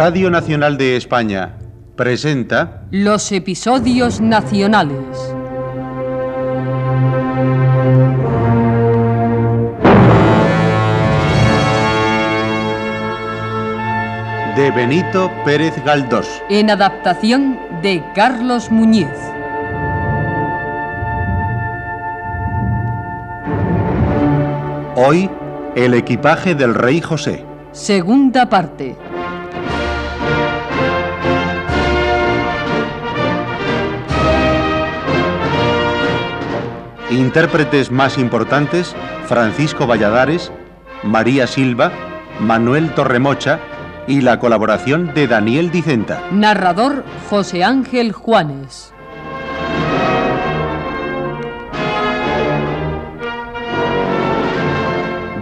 Radio Nacional de España presenta Los episodios nacionales. de Benito Pérez Galdós. En adaptación de Carlos Muñiz. Hoy, el equipaje del rey José. Segunda parte. Intérpretes más importantes, Francisco Valladares, María Silva, Manuel Torremocha y la colaboración de Daniel Dicenta. Narrador José Ángel Juanes.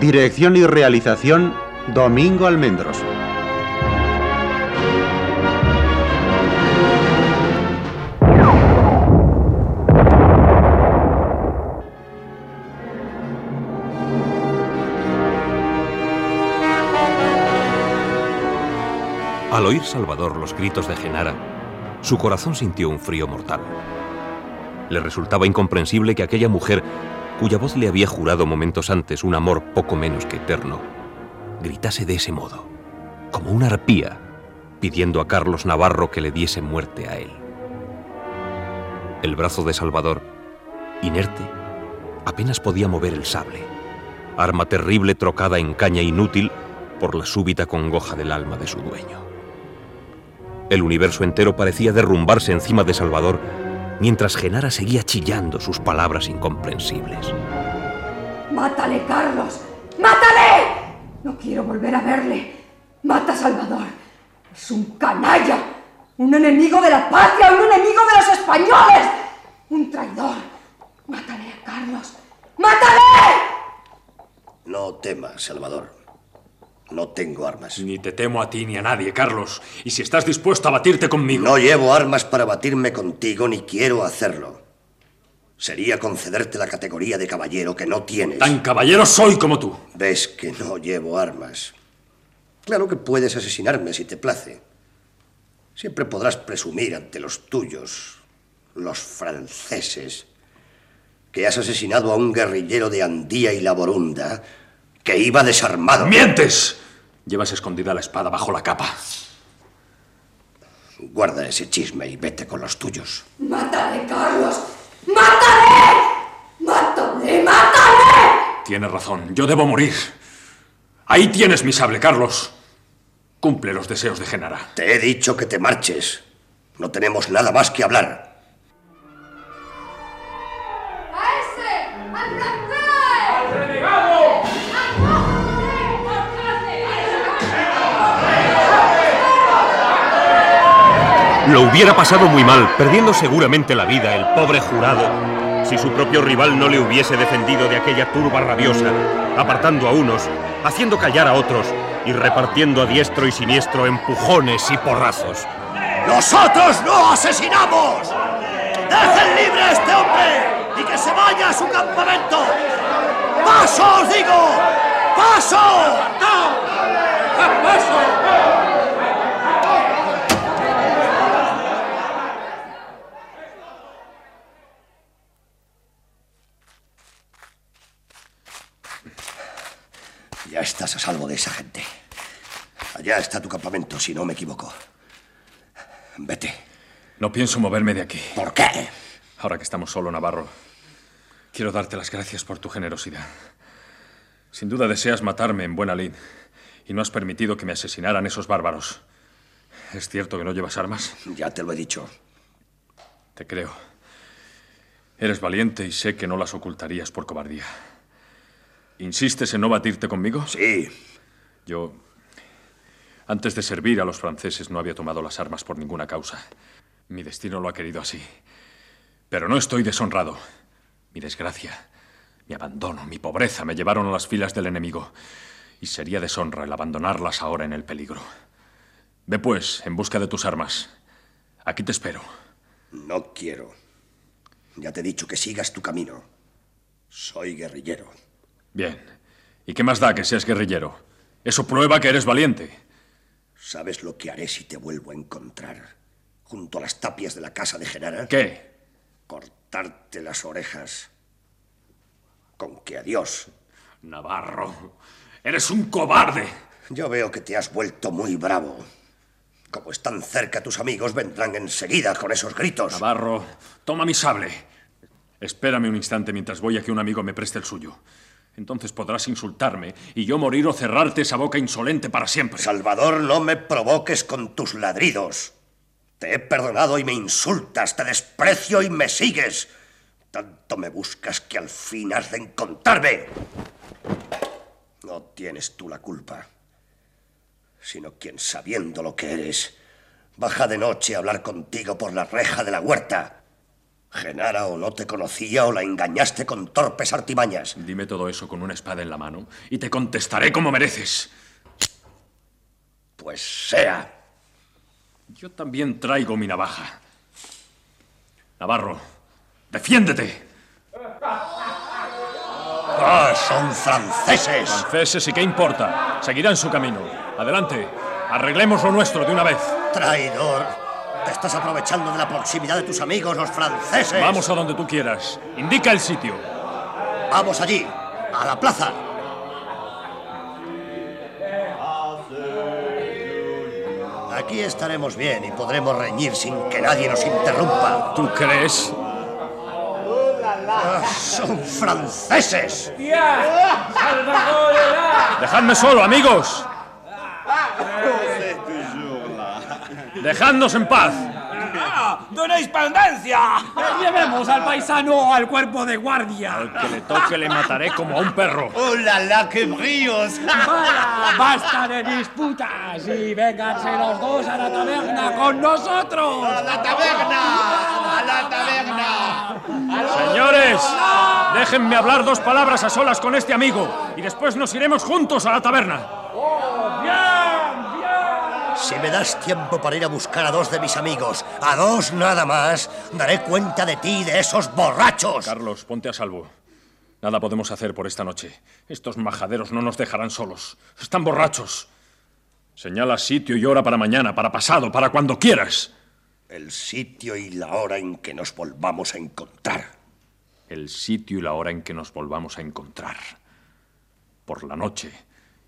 Dirección y realización Domingo Almendros. Al oír Salvador los gritos de Genara, su corazón sintió un frío mortal. Le resultaba incomprensible que aquella mujer, cuya voz le había jurado momentos antes un amor poco menos que eterno, gritase de ese modo, como una arpía, pidiendo a Carlos Navarro que le diese muerte a él. El brazo de Salvador, inerte, apenas podía mover el sable, arma terrible trocada en caña inútil por la súbita congoja del alma de su dueño. El universo entero parecía derrumbarse encima de Salvador mientras Genara seguía chillando sus palabras incomprensibles. ¡Mátale, Carlos! ¡Mátale! No quiero volver a verle. Mata a Salvador. Es un canalla. Un enemigo de la patria, un enemigo de los españoles. Un traidor. Mátale a Carlos. ¡Mátale! No temas, Salvador. No tengo armas. Ni te temo a ti ni a nadie, Carlos. Y si estás dispuesto a batirte conmigo. No llevo armas para batirme contigo ni quiero hacerlo. Sería concederte la categoría de caballero que no tienes. Tan caballero soy como tú. Ves que no llevo armas. Claro que puedes asesinarme si te place. Siempre podrás presumir ante los tuyos, los franceses, que has asesinado a un guerrillero de Andía y la Borunda que iba desarmado. ¡Mientes! Llevas escondida la espada bajo la capa. Guarda ese chisme y vete con los tuyos. ¡Mátale, Carlos! ¡Mátale! ¡Mátale! ¡Mátale! Tienes razón, yo debo morir. Ahí tienes mi sable, Carlos. Cumple los deseos de Genara. Te he dicho que te marches. No tenemos nada más que hablar. Lo hubiera pasado muy mal, perdiendo seguramente la vida el pobre jurado, si su propio rival no le hubiese defendido de aquella turba rabiosa, apartando a unos, haciendo callar a otros y repartiendo a diestro y siniestro empujones y porrazos. ¡Nosotros no asesinamos! ¡Dejen libre a este hombre y que se vaya a su campamento! ¡Paso, os digo! ¡Paso! ¡No! ¡Paso! Estás a salvo de esa gente. Allá está tu campamento, si no me equivoco. Vete. No pienso moverme de aquí. ¿Por qué? Ahora que estamos solo, Navarro, quiero darte las gracias por tu generosidad. Sin duda deseas matarme en buena lid y no has permitido que me asesinaran esos bárbaros. ¿Es cierto que no llevas armas? Ya te lo he dicho. Te creo. Eres valiente y sé que no las ocultarías por cobardía. ¿Insistes en no batirte conmigo? Sí. Yo, antes de servir a los franceses, no había tomado las armas por ninguna causa. Mi destino lo ha querido así. Pero no estoy deshonrado. Mi desgracia, mi abandono, mi pobreza me llevaron a las filas del enemigo. Y sería deshonra el abandonarlas ahora en el peligro. Ve pues, en busca de tus armas. Aquí te espero. No quiero. Ya te he dicho que sigas tu camino. Soy guerrillero. Bien. ¿Y qué más da que seas guerrillero? Eso prueba que eres valiente. ¿Sabes lo que haré si te vuelvo a encontrar? Junto a las tapias de la casa de Genara. ¿Qué? Cortarte las orejas. Con que adiós. Navarro, eres un cobarde. Yo veo que te has vuelto muy bravo. Como están cerca tus amigos, vendrán enseguida con esos gritos. Navarro, toma mi sable. Espérame un instante mientras voy a que un amigo me preste el suyo. Entonces podrás insultarme y yo morir o cerrarte esa boca insolente para siempre. Salvador, no me provoques con tus ladridos. Te he perdonado y me insultas, te desprecio y me sigues. Tanto me buscas que al fin has de encontrarme. No tienes tú la culpa, sino quien sabiendo lo que eres, baja de noche a hablar contigo por la reja de la huerta. Genara o no te conocía o la engañaste con torpes artimañas. Dime todo eso con una espada en la mano y te contestaré como mereces. Pues sea. Yo también traigo mi navaja. Navarro, defiéndete. ¡Ah, son franceses! Franceses, ¿y qué importa? Seguirán su camino. Adelante, arreglemos lo nuestro de una vez. Traidor. Te estás aprovechando de la proximidad de tus amigos, los franceses. Vamos a donde tú quieras. Indica el sitio. Vamos allí, a la plaza. Aquí estaremos bien y podremos reñir sin que nadie nos interrumpa. ¿Tú crees? Ah, son franceses. Dejadme solo, amigos. Dejadnos en paz. ¡De una independencia! Llevemos al paisano al cuerpo de guardia. Al que le toque le mataré como a un perro. ¡Oh, la, la, qué bríos! Vaya, basta de disputas y vénganse los dos a la taberna con nosotros. ¡A la taberna! ¡A la taberna! Señores, déjenme hablar dos palabras a solas con este amigo y después nos iremos juntos a la taberna. Si me das tiempo para ir a buscar a dos de mis amigos, a dos nada más, daré cuenta de ti y de esos borrachos. Carlos, ponte a salvo. Nada podemos hacer por esta noche. Estos majaderos no nos dejarán solos. Están borrachos. Señala sitio y hora para mañana, para pasado, para cuando quieras. El sitio y la hora en que nos volvamos a encontrar. El sitio y la hora en que nos volvamos a encontrar. Por la noche,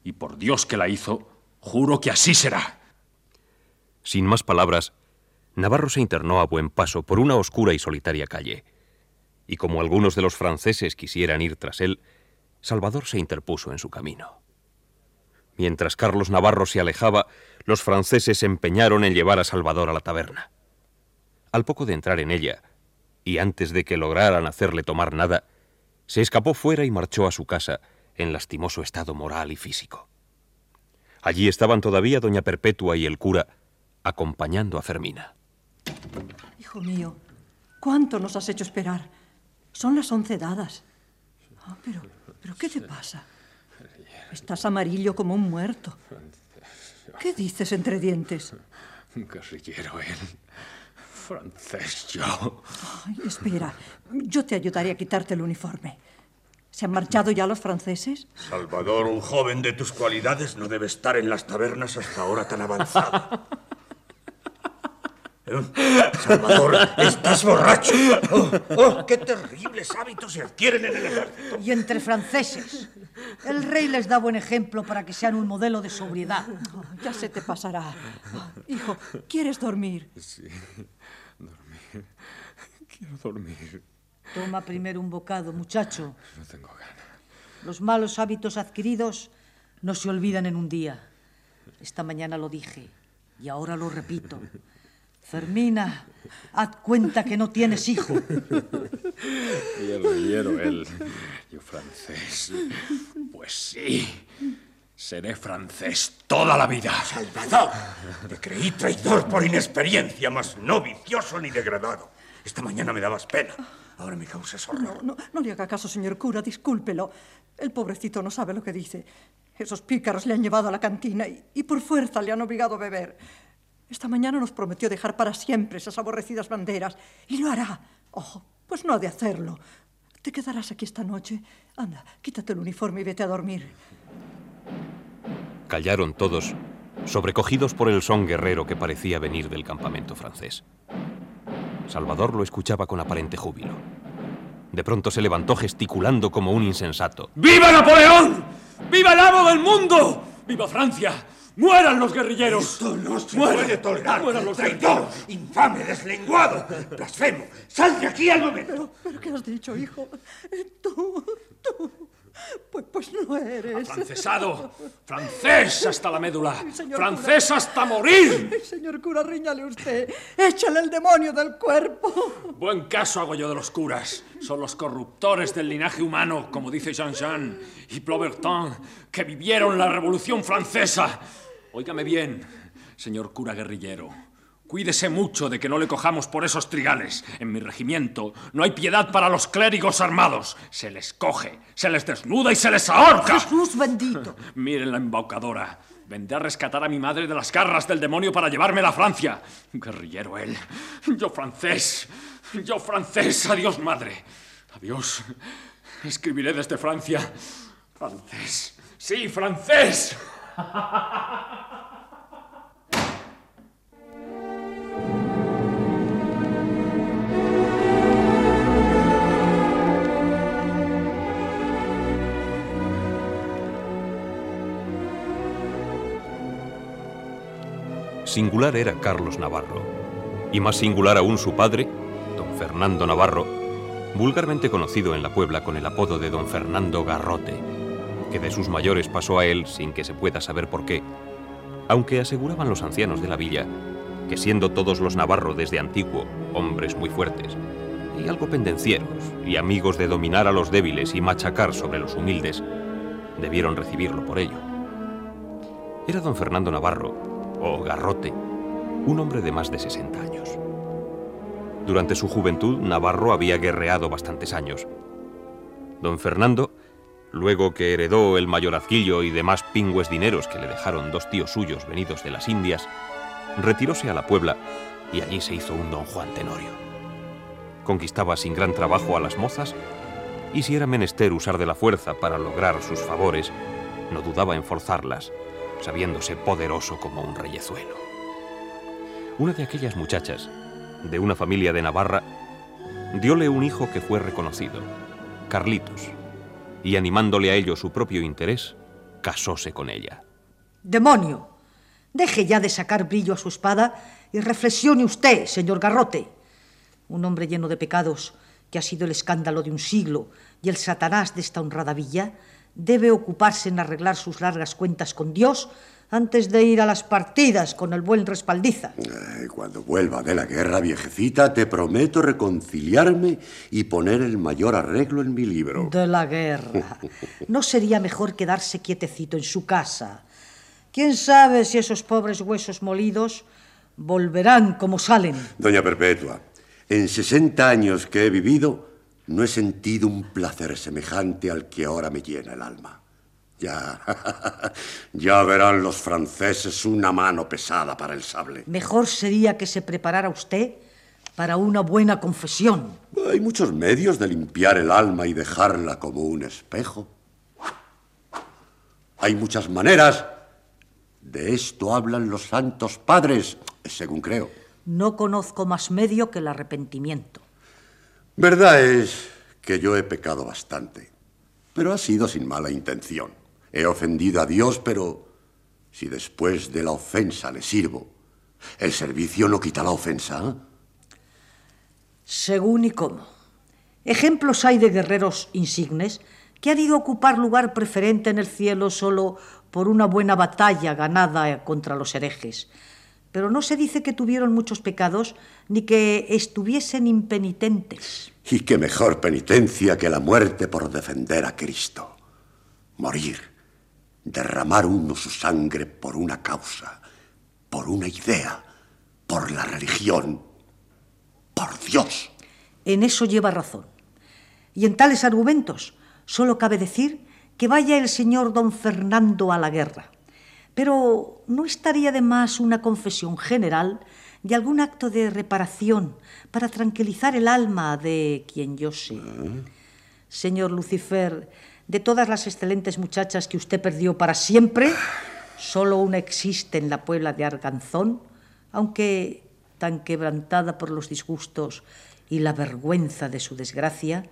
y por Dios que la hizo, juro que así será. Sin más palabras, Navarro se internó a buen paso por una oscura y solitaria calle. Y como algunos de los franceses quisieran ir tras él, Salvador se interpuso en su camino. Mientras Carlos Navarro se alejaba, los franceses se empeñaron en llevar a Salvador a la taberna. Al poco de entrar en ella, y antes de que lograran hacerle tomar nada, se escapó fuera y marchó a su casa en lastimoso estado moral y físico. Allí estaban todavía doña Perpetua y el cura, acompañando a Fermina. Hijo mío, ¿cuánto nos has hecho esperar? Son las once dadas. Ah, pero, pero, ¿qué te pasa? Estás amarillo como un muerto. ¿Qué dices entre dientes? Guerrillero él. Francés yo. Ay, espera, yo te ayudaré a quitarte el uniforme. ¿Se han marchado ya los franceses? Salvador, un joven de tus cualidades no debe estar en las tabernas hasta ahora tan avanzada. Salvador, estás borracho. Oh, oh, qué terribles hábitos se adquieren en el ejército. Y entre franceses. El rey les da buen ejemplo para que sean un modelo de sobriedad. Oh, ya se te pasará. Hijo, ¿quieres dormir? Sí, dormir. Quiero dormir. Toma primero un bocado, muchacho. No tengo ganas. Los malos hábitos adquiridos no se olvidan en un día. Esta mañana lo dije y ahora lo repito. Fermina, haz cuenta que no tienes hijo. Guerrillero él, yo francés. Pues sí, seré francés toda la vida. Salvador, te creí traidor por inexperiencia, mas no vicioso ni degradado. Esta mañana me dabas pena. Ahora me causas horror. No, no, no le haga caso, señor cura, discúlpelo. El pobrecito no sabe lo que dice. Esos pícaros le han llevado a la cantina y, y por fuerza le han obligado a beber. Esta mañana nos prometió dejar para siempre esas aborrecidas banderas y lo hará. Oh, pues no ha de hacerlo. Te quedarás aquí esta noche. Anda, quítate el uniforme y vete a dormir. Callaron todos, sobrecogidos por el son guerrero que parecía venir del campamento francés. Salvador lo escuchaba con aparente júbilo. De pronto se levantó gesticulando como un insensato. ¡Viva Napoleón! ¡Viva el amo del mundo! ¡Viva Francia! ¡Mueran los guerrilleros! Esto no se ¡Mueran! puede tolerar. ¡Mueran los traidor, infame, deslenguado, blasfemo. Sal de aquí al momento. Pero, pero ¿qué has dicho, hijo? Tú, tú. Pues, pues no eres. ¡Francesado! ¡Francés hasta la médula! Señor ¡Francés cura. hasta morir! Ay, señor cura, riñale usted. Échale el demonio del cuerpo. Buen caso hago yo de los curas. Son los corruptores del linaje humano, como dice Jean-Jean y Plobertin, que vivieron la Revolución Francesa. Óigame bien, señor cura guerrillero. Cuídese mucho de que no le cojamos por esos trigales. En mi regimiento no hay piedad para los clérigos armados. Se les coge, se les desnuda y se les ahorca. Jesús bendito. Miren la embaucadora. Vendré a rescatar a mi madre de las garras del demonio para llevármela a Francia. Guerrillero él. Yo francés. Yo francés. Adiós, madre. Adiós. Escribiré desde Francia. Francés. Sí, francés. Singular era Carlos Navarro, y más singular aún su padre, don Fernando Navarro, vulgarmente conocido en la Puebla con el apodo de don Fernando Garrote, que de sus mayores pasó a él sin que se pueda saber por qué, aunque aseguraban los ancianos de la villa que siendo todos los Navarro desde antiguo hombres muy fuertes, y algo pendencieros, y amigos de dominar a los débiles y machacar sobre los humildes, debieron recibirlo por ello. Era don Fernando Navarro, o Garrote, un hombre de más de 60 años. Durante su juventud, Navarro había guerreado bastantes años. Don Fernando, luego que heredó el mayorazguillo y demás pingües dineros que le dejaron dos tíos suyos venidos de las Indias, retiróse a la Puebla y allí se hizo un don Juan Tenorio. Conquistaba sin gran trabajo a las mozas y si era menester usar de la fuerza para lograr sus favores, no dudaba en forzarlas, sabiéndose poderoso como un reyezuelo. Una de aquellas muchachas, de una familia de Navarra, diole un hijo que fue reconocido, Carlitos, y animándole a ello su propio interés, casóse con ella. Demonio, deje ya de sacar brillo a su espada y reflexione usted, señor Garrote. Un hombre lleno de pecados, que ha sido el escándalo de un siglo y el satanás de esta honrada villa, debe ocuparse en arreglar sus largas cuentas con Dios antes de ir a las partidas con el buen respaldiza. Ay, Cuando vuelva de la guerra, viejecita, te prometo reconciliarme y poner el mayor arreglo en mi libro. De la guerra. ¿No sería mejor quedarse quietecito en su casa? ¿Quién sabe si esos pobres huesos molidos volverán como salen? Doña Perpetua, en 60 años que he vivido, no he sentido un placer semejante al que ahora me llena el alma. Ya, ya verán los franceses una mano pesada para el sable. Mejor sería que se preparara usted para una buena confesión. Hay muchos medios de limpiar el alma y dejarla como un espejo. Hay muchas maneras. De esto hablan los santos padres, según creo. No conozco más medio que el arrepentimiento. Verdad es que yo he pecado bastante, pero ha sido sin mala intención. He ofendido a Dios, pero si después de la ofensa le sirvo, el servicio no quita la ofensa. Según y cómo. Ejemplos hay de guerreros insignes que han ido a ocupar lugar preferente en el cielo solo por una buena batalla ganada contra los herejes. Pero no se dice que tuvieron muchos pecados ni que estuviesen impenitentes. Y qué mejor penitencia que la muerte por defender a Cristo. Morir, derramar uno su sangre por una causa, por una idea, por la religión, por Dios. En eso lleva razón. Y en tales argumentos solo cabe decir que vaya el señor don Fernando a la guerra. Pero ¿no estaría de más una confesión general de algún acto de reparación para tranquilizar el alma de quien yo sé? Señor Lucifer, de todas las excelentes muchachas que usted perdió para siempre, Solo una existe en la Puebla de Arganzón, aunque tan quebrantada por los disgustos y la vergüenza de su desgracia,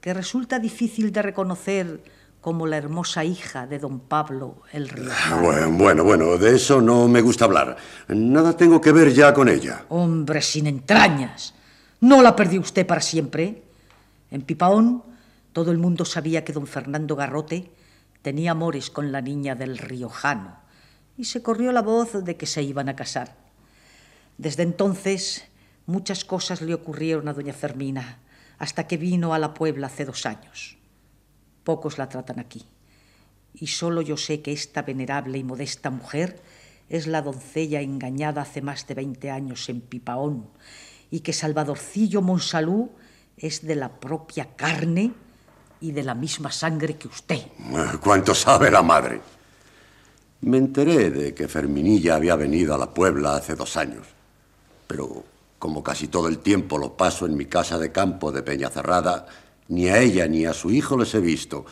que resulta difícil de reconocer como la hermosa hija de don Pablo el Río. Bueno, bueno, bueno, de eso no me gusta hablar. Nada tengo que ver ya con ella. Hombre sin entrañas. ¿No la perdió usted para siempre? En Pipaón todo el mundo sabía que don Fernando Garrote tenía amores con la niña del Riojano y se corrió la voz de que se iban a casar. Desde entonces muchas cosas le ocurrieron a doña Fermina hasta que vino a la Puebla hace dos años. Pocos la tratan aquí. Y solo yo sé que esta venerable y modesta mujer es la doncella engañada hace más de 20 años en Pipaón y que Salvadorcillo Monsalú es de la propia carne y de la misma sangre que usted. ¿Cuánto sabe la madre? Me enteré de que Ferminilla había venido a la Puebla hace dos años, pero como casi todo el tiempo lo paso en mi casa de campo de Peñacerrada, ni a ella ni a su hijo les he visto.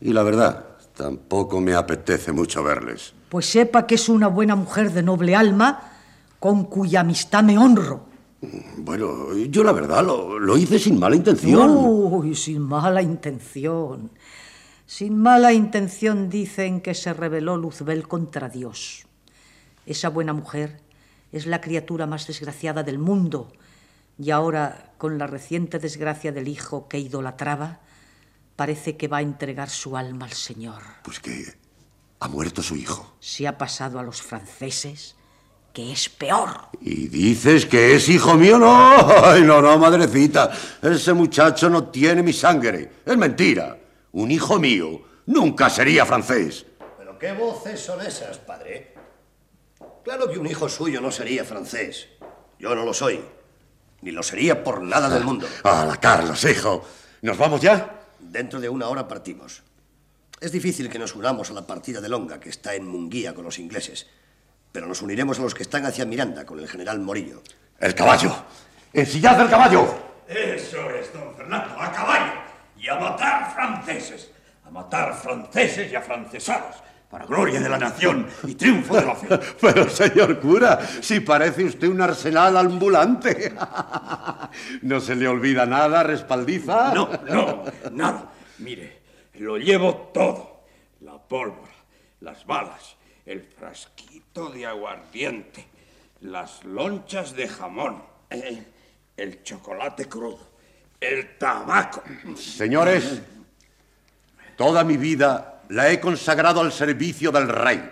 Y la verdad, tampoco me apetece mucho verles. Pues sepa que es una buena mujer de noble alma, con cuya amistad me honro. Bueno, yo la verdad lo, lo hice sin mala intención. Uy, sin mala intención. Sin mala intención dicen que se rebeló Luzbel contra Dios. Esa buena mujer es la criatura más desgraciada del mundo y ahora, con la reciente desgracia del hijo que idolatraba, parece que va a entregar su alma al Señor. Pues que ha muerto su hijo. Se ha pasado a los franceses, que es peor. ¿Y dices que es hijo mío? No, Ay, no, no, madrecita. Ese muchacho no tiene mi sangre. Es mentira. Un hijo mío nunca sería francés. ¿Pero qué voces son esas, padre? Claro que un hijo suyo no sería francés. Yo no lo soy. Ni lo sería por nada del mundo. Hola, Carlos, hijo. ¿Nos vamos ya? Dentro de una hora partimos. Es difícil que nos unamos a la partida de Longa, que está en Munguía con los ingleses. Pero nos uniremos a los que están hacia Miranda, con el general Morillo. El caballo. ¡Ensillad el caballo! Eso es, don Fernando, a caballo. Y a matar franceses. A matar franceses y afrancesados. Para gloria de la nación y triunfo de la fe. Pero, señor cura, si parece usted un arsenal ambulante. ¿No se le olvida nada, respaldiza? No, no, nada. Mire, lo llevo todo. La pólvora, las balas, el frasquito de aguardiente, las lonchas de jamón, eh, el chocolate crudo, el tabaco. Señores, toda mi vida la he consagrado al servicio del rey,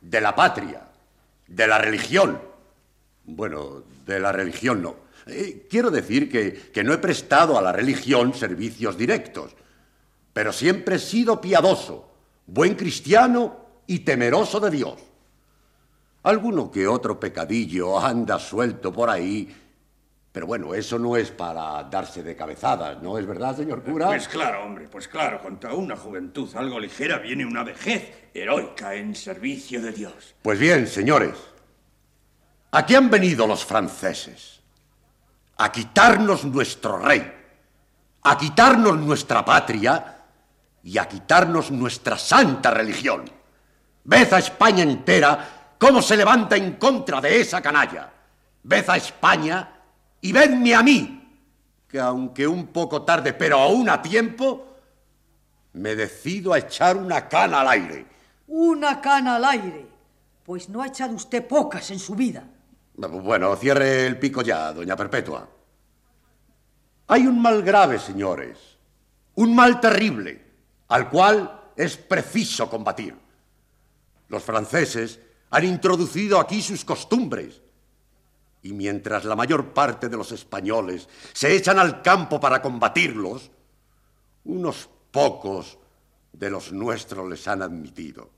de la patria, de la religión. Bueno, de la religión no. Eh, quiero decir que, que no he prestado a la religión servicios directos, pero siempre he sido piadoso, buen cristiano y temeroso de Dios. Alguno que otro pecadillo anda suelto por ahí, pero bueno, eso no es para darse de cabezadas, ¿no es verdad, señor cura? Pues claro, hombre, pues claro, contra una juventud algo ligera viene una vejez heroica en servicio de Dios. Pues bien, señores, aquí han venido los franceses a quitarnos nuestro rey, a quitarnos nuestra patria y a quitarnos nuestra santa religión. Ved a España entera cómo se levanta en contra de esa canalla. Ved a España y vedme a mí, que aunque un poco tarde, pero aún a tiempo, me decido a echar una cana al aire. Una cana al aire. Pues no ha echado usted pocas en su vida. Bueno, cierre el pico ya, doña Perpetua. Hay un mal grave, señores, un mal terrible, al cual es preciso combatir. Los franceses han introducido aquí sus costumbres, y mientras la mayor parte de los españoles se echan al campo para combatirlos, unos pocos de los nuestros les han admitido.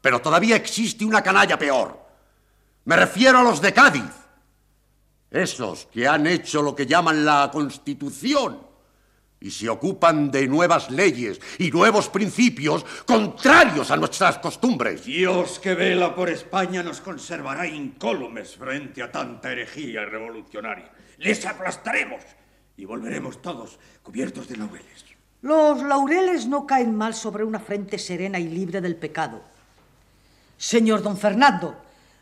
Pero todavía existe una canalla peor. Me refiero a los de Cádiz. Esos que han hecho lo que llaman la Constitución y se ocupan de nuevas leyes y nuevos principios contrarios a nuestras costumbres. Dios que vela por España nos conservará incólumes frente a tanta herejía revolucionaria. Les aplastaremos y volveremos todos cubiertos de laureles. Los laureles no caen mal sobre una frente serena y libre del pecado. Señor don Fernando,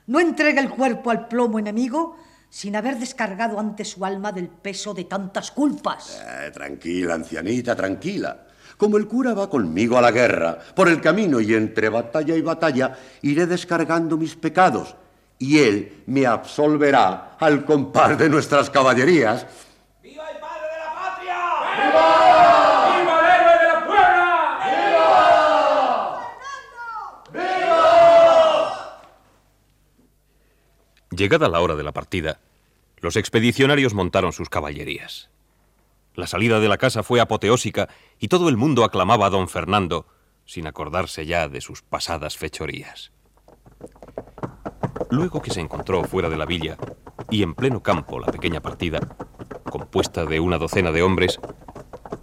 no entregue el cuerpo al plomo enemigo sin haber descargado ante su alma del peso de tantas culpas. Eh, tranquila, ancianita, tranquila. Como el cura va conmigo a la guerra, por el camino y entre batalla y batalla, iré descargando mis pecados, y él me absolverá al compás de nuestras caballerías. ¡Viva el padre de la patria! ¡Viva! ¡Viva el héroe de la puebla! ¡Viva! Llegada la hora de la partida, los expedicionarios montaron sus caballerías. La salida de la casa fue apoteósica y todo el mundo aclamaba a don Fernando, sin acordarse ya de sus pasadas fechorías. Luego que se encontró fuera de la villa y en pleno campo la pequeña partida, compuesta de una docena de hombres,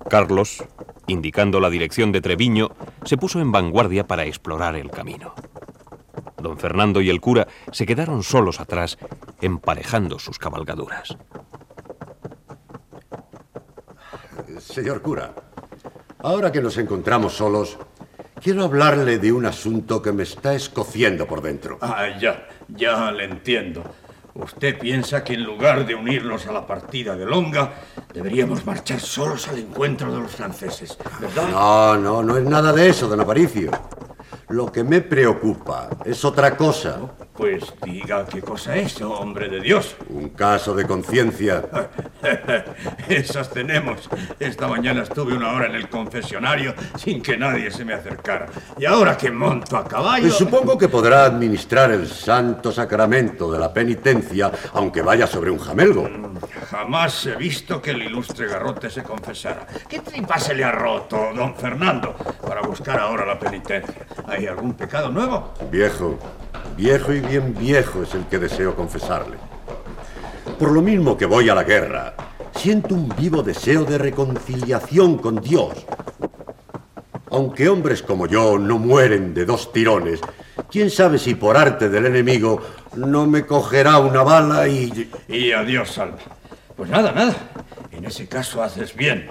Carlos, indicando la dirección de Treviño, se puso en vanguardia para explorar el camino. Don Fernando y el cura se quedaron solos atrás, emparejando sus cabalgaduras. Señor cura, ahora que nos encontramos solos, quiero hablarle de un asunto que me está escociendo por dentro. Ah, ya, ya le entiendo. Usted piensa que en lugar de unirnos a la partida de Longa, deberíamos marchar solos al encuentro de los franceses, ¿verdad? No, no, no es nada de eso, don Aparicio. Lo que me preocupa es otra cosa. Pues diga qué cosa es, hombre de Dios. Un caso de conciencia. Esas tenemos. Esta mañana estuve una hora en el confesionario sin que nadie se me acercara. Y ahora que monto a caballo... Supongo que podrá administrar el santo sacramento de la penitencia, aunque vaya sobre un jamelgo. Jamás he visto que el ilustre garrote se confesara. ¿Qué tripa se le ha roto, don Fernando, para buscar ahora la penitencia? ¿Hay algún pecado nuevo? Viejo, viejo y bien viejo es el que deseo confesarle. Por lo mismo que voy a la guerra, siento un vivo deseo de reconciliación con Dios. Aunque hombres como yo no mueren de dos tirones, quién sabe si por arte del enemigo no me cogerá una bala y... Y adiós, Salva. Pues nada, nada. En ese caso haces bien.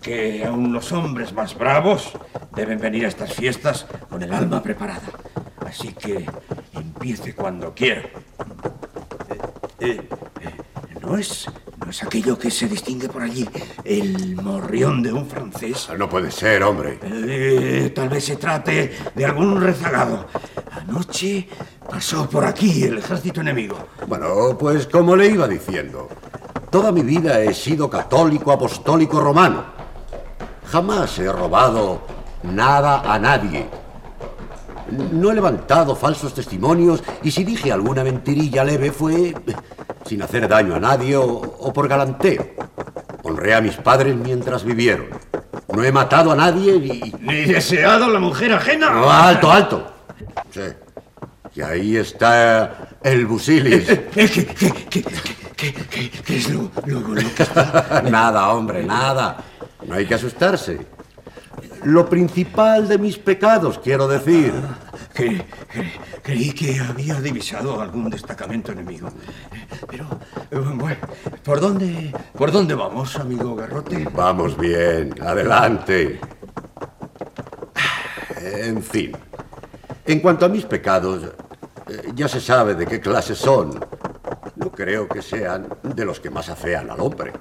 Que aún los hombres más bravos deben venir a estas fiestas con el alma preparada. Así que empiece cuando quiera. Eh, eh, ¿no, es, ¿No es aquello que se distingue por allí? ¿El morrión de un francés? No puede ser, hombre. Eh, tal vez se trate de algún rezagado. Anoche pasó por aquí el ejército enemigo. Bueno, pues como le iba diciendo, toda mi vida he sido católico apostólico romano. Jamás he robado nada a nadie. No he levantado falsos testimonios y si dije alguna mentirilla leve fue sin hacer daño a nadie o, o, por galanteo. Honré a mis padres mientras vivieron. No he matado a nadie ni... ¿Ni deseado a la mujer ajena? No, alto, alto. Sí. Y ahí está el busilis. ¿Qué, qué, qué, qué, qué, qué, qué es lo, lo, lo que está...? nada, hombre, nada. No hay que asustarse. Lo principal de mis pecados, quiero decir. Cre, cre, creí que había divisado algún destacamento enemigo. Pero, bueno, ¿por dónde, ¿por dónde vamos, amigo Garrote? Vamos bien, adelante. En fin, en cuanto a mis pecados, eh, ya se sabe de qué clase son. No creo que sean de los que más afean al hombre.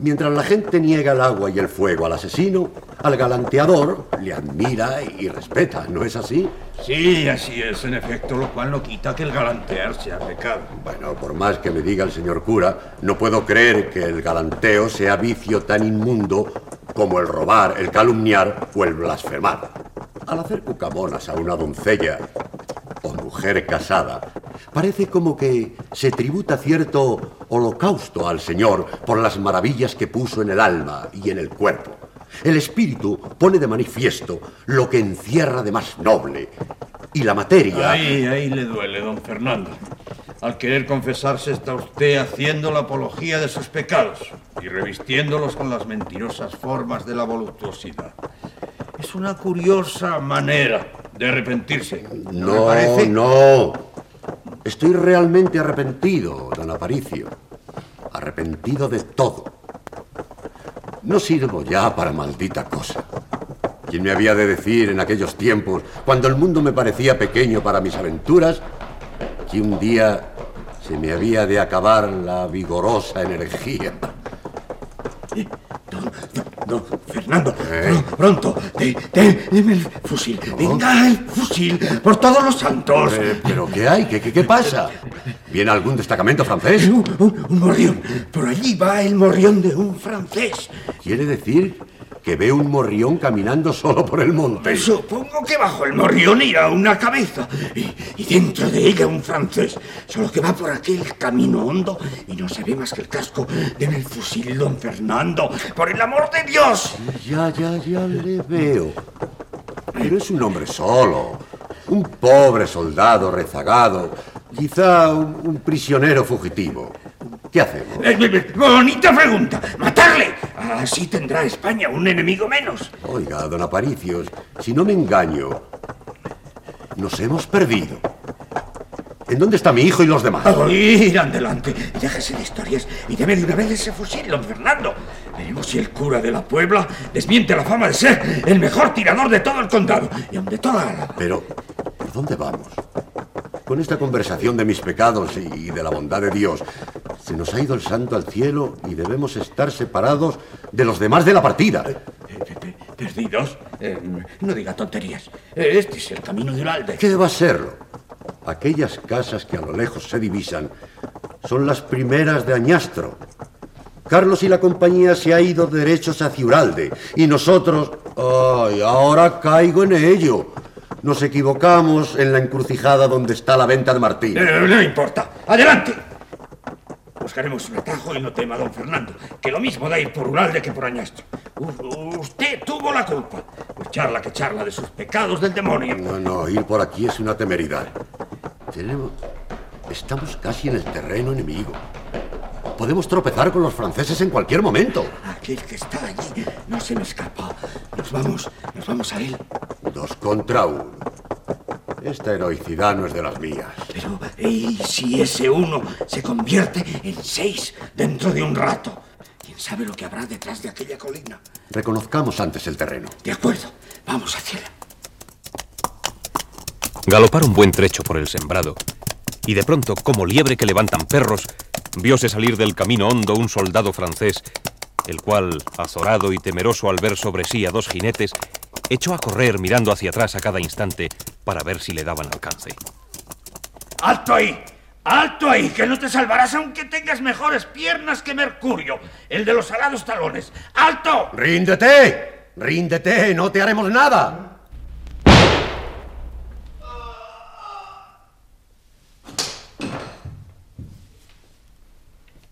Mientras la gente niega el agua y el fuego al asesino, al galanteador le admira y respeta, ¿no es así? Sí, así es, en efecto, lo cual no quita que el galantear sea pecado. Bueno, por más que me diga el señor cura, no puedo creer que el galanteo sea vicio tan inmundo como el robar, el calumniar o el blasfemar. Al hacer cucamonas a una doncella o mujer casada, parece como que se tributa cierto holocausto al Señor por las maravillas que puso en el alma y en el cuerpo. El espíritu pone de manifiesto lo que encierra de más noble. Y la materia... Ahí, ahí le duele, don Fernando. Al querer confesarse está usted haciendo la apología de sus pecados y revistiéndolos con las mentirosas formas de la voluptuosidad. Es una curiosa manera de arrepentirse. ¿No, no, parece? no. Estoy realmente arrepentido, don Aparicio. Arrepentido de todo. No sirvo ya para maldita cosa. ¿Quién me había de decir en aquellos tiempos, cuando el mundo me parecía pequeño para mis aventuras, que un día se me había de acabar la vigorosa energía? Don Fernando, pronto, de, de, deme el fusil. Venga, el fusil, por todos los santos. Eh, ¿Pero qué hay? ¿Qué, qué, qué pasa? ¿Viene algún destacamento francés? Un, un, un morrión. Por allí va el morrión de un francés. ¿Quiere decir que ve un morrión caminando solo por el monte? Supongo que bajo el morrión irá una cabeza y, y dentro de ella un francés, solo que va por aquel camino hondo y no se ve más que el casco. Deme el fusil, don Fernando, por el amor de Dios. Ya, ya, ya le veo. Pero es un hombre solo. Un pobre soldado rezagado. Quizá un, un prisionero fugitivo. ¿Qué hacemos? Eh, eh, bonita pregunta. ¡Matarle! Así tendrá España un enemigo menos. Oiga, don Aparicios, si no me engaño, nos hemos perdido. ¿En dónde está mi hijo y los demás? A ir adelante. Déjese de historias y deme de una vez ese fusil, don Fernando. Si el cura de la Puebla desmiente la fama de ser el mejor tirador de todo el condado y aun de toda Álava. Pero, ¿por dónde vamos? Con esta conversación de mis pecados y de la bondad de Dios, se nos ha ido el santo al cielo y debemos estar separados de los demás de la partida. ¿Perdidos? Eh, no diga tonterías. Eh, Este es el camino de Uralde. ¿Qué va a serlo? Aquellas casas que a lo lejos se divisan son las primeras de Añastro. Carlos y la compañía se ha ido derechos hacia Uralde y nosotros... ¡Ay! Ahora caigo en ello. Nos equivocamos en la encrucijada donde está la venta de Martín. Eh, no importa. ¡Adelante! Buscaremos un atajo y no tema, don Fernando, que lo mismo da ir por Uralde que por Añastro. U- usted tuvo la culpa. Pues charla que charla de sus pecados del demonio. No, no, ir por aquí es una temeridad. Tenemos... Estamos casi en el terreno enemigo. Podemos tropezar con los franceses en cualquier momento. Aquel que está allí no se me escapa. Nos vamos, nos vamos a él. Dos contra uno. Esta heroicidad no es de las mías. Pero, ¿y si ese uno se convierte en seis dentro de un rato? ¿Quién sabe lo que habrá detrás de aquella colina? Reconozcamos antes el terreno. De acuerdo, vamos hacia él. Galoparon buen trecho por el sembrado, y de pronto, como liebre que levantan perros, vióse salir del camino hondo un soldado francés, el cual, azorado y temeroso al ver sobre sí a dos jinetes, echó a correr mirando hacia atrás a cada instante para ver si le daban alcance. ¡Alto ahí! ¡Alto ahí! Que no te salvarás aunque tengas mejores piernas que Mercurio, el de los alados talones. ¡Alto! ¡Ríndete! ¡Ríndete! ¡No te haremos nada!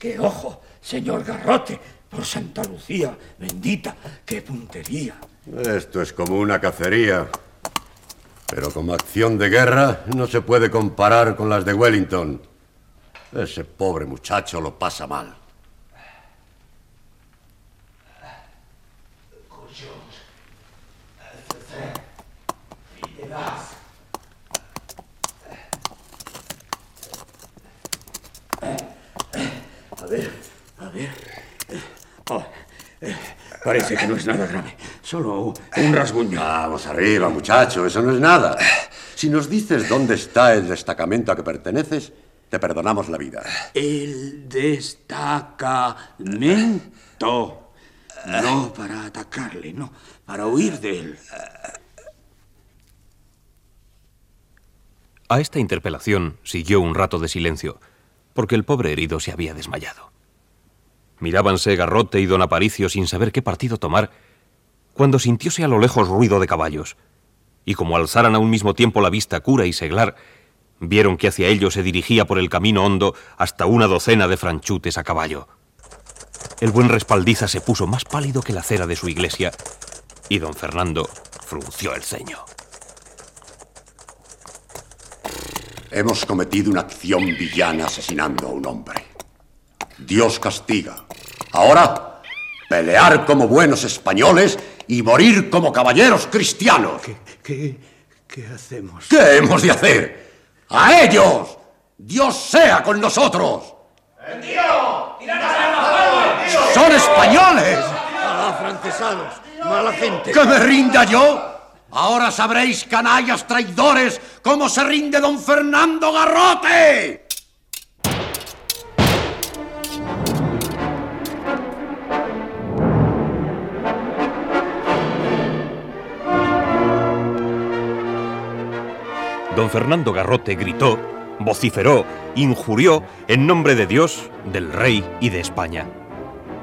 ¡Qué ojo, señor Garrote! Por Santa Lucía, bendita, qué puntería. Esto es como una cacería. Pero como acción de guerra no se puede comparar con las de Wellington. Ese pobre muchacho lo pasa mal. A ver, a ver. Oh, eh, parece que no es nada grave. Solo un rasguño. Vamos arriba, muchacho, eso no es nada. Si nos dices dónde está el destacamento a que perteneces, te perdonamos la vida. El destacamento. No para atacarle, no, para huir de él. A esta interpelación siguió un rato de silencio, porque el pobre herido se había desmayado. Mirábanse Garrote y don Aparicio sin saber qué partido tomar, cuando sintióse a lo lejos ruido de caballos, y como alzaran a un mismo tiempo la vista cura y seglar, vieron que hacia ellos se dirigía por el camino hondo hasta una docena de franchutes a caballo. El buen respaldiza se puso más pálido que la cera de su iglesia, y don Fernando frunció el ceño. Hemos cometido una acción villana asesinando a un hombre. Dios castiga. Ahora, pelear como buenos españoles y morir como caballeros cristianos. ¿Qué, qué hacemos? ¿Qué hemos de hacer? ¡A ellos! ¡Dios sea con nosotros! ¡Son españoles! ¡Afrancesados! mala gente. ¿Que me rinda yo? Ahora sabréis, canallas traidores, cómo se rinde don Fernando Garrote. Don Fernando Garrote gritó, vociferó, injurió en nombre de Dios, del rey y de España.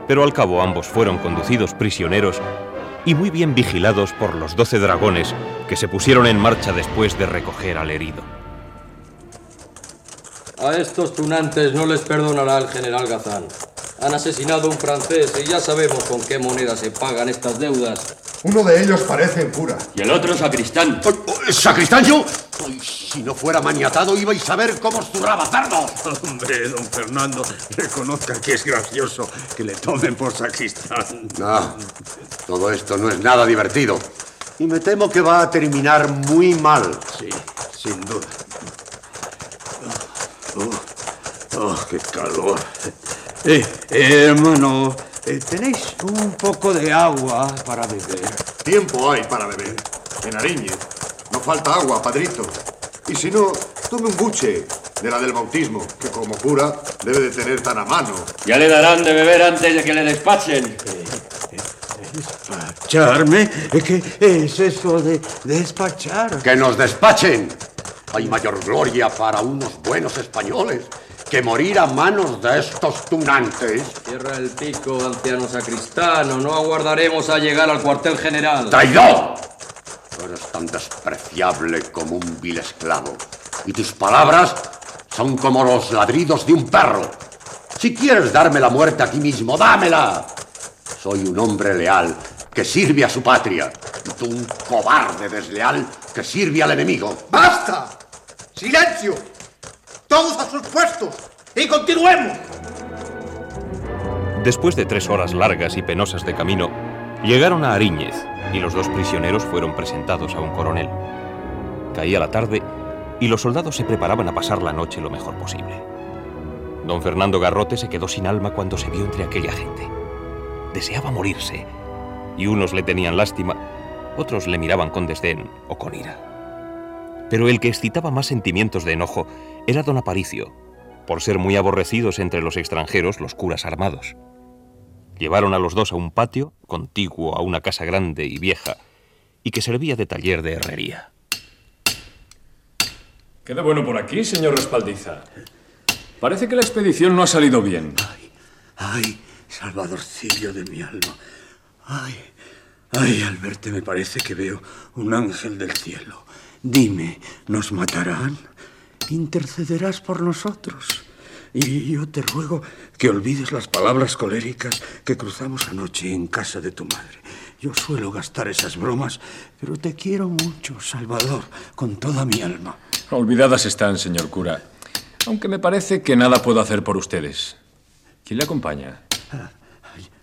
Pero al cabo ambos fueron conducidos prisioneros y muy bien vigilados por los doce dragones que se pusieron en marcha después de recoger al herido. A estos tunantes no les perdonará el general Gazán. Han asesinado a un francés y ya sabemos con qué moneda se pagan estas deudas. Uno de ellos parece cura. Y el otro sacristán. ¿Sacristán yo? Ay, si no fuera maniatado, ibais a ver cómo os zurraba cerdo. Hombre, don Fernando, reconozca que es gracioso que le tomen por sacristán. No, todo esto no es nada divertido. Y me temo que va a terminar muy mal. Sí, sin duda. Oh, oh, qué calor. Eh, hermano, eh, ¿tenéis un poco de agua para beber? Tiempo hay para beber. En Ariñez. No falta agua, padrito. Y si no, tome un buche de la del bautismo, que como cura debe de tener tan a mano. Ya le darán de beber antes de que le despachen. ¿Despacharme? ¿Qué es eso de despachar? ¡Que nos despachen! Hay mayor gloria para unos buenos españoles que morir a manos de estos tunantes. Cierra el pico, anciano sacristano. No aguardaremos a llegar al cuartel general. ¡Traidor! Tú eres tan despreciable como un vil esclavo. Y tus palabras son como los ladridos de un perro. Si quieres darme la muerte aquí mismo, dámela. Soy un hombre leal que sirve a su patria. Y tú un cobarde desleal que sirve al enemigo. ¡Basta! ¡Silencio! Todos a sus puestos y continuemos. Después de tres horas largas y penosas de camino, llegaron a Ariñez y los dos prisioneros fueron presentados a un coronel. Caía la tarde y los soldados se preparaban a pasar la noche lo mejor posible. Don Fernando Garrote se quedó sin alma cuando se vio entre aquella gente. Deseaba morirse, y unos le tenían lástima, otros le miraban con desdén o con ira. Pero el que excitaba más sentimientos de enojo era don Aparicio, por ser muy aborrecidos entre los extranjeros los curas armados. Llevaron a los dos a un patio, contiguo a una casa grande y vieja, y que servía de taller de herrería. Queda bueno por aquí, señor Respaldiza. Parece que la expedición no ha salido bien. Ay, Salvadorcillo de mi alma. Ay, ay, al verte me parece que veo un ángel del cielo. Dime, ¿nos matarán? Intercederás por nosotros. Y yo te ruego que olvides las palabras coléricas que cruzamos anoche en casa de tu madre. Yo suelo gastar esas bromas, pero te quiero mucho, Salvador, con toda mi alma. Olvidadas están, señor cura. Aunque me parece que nada puedo hacer por ustedes. ¿Quién le acompaña? Ah,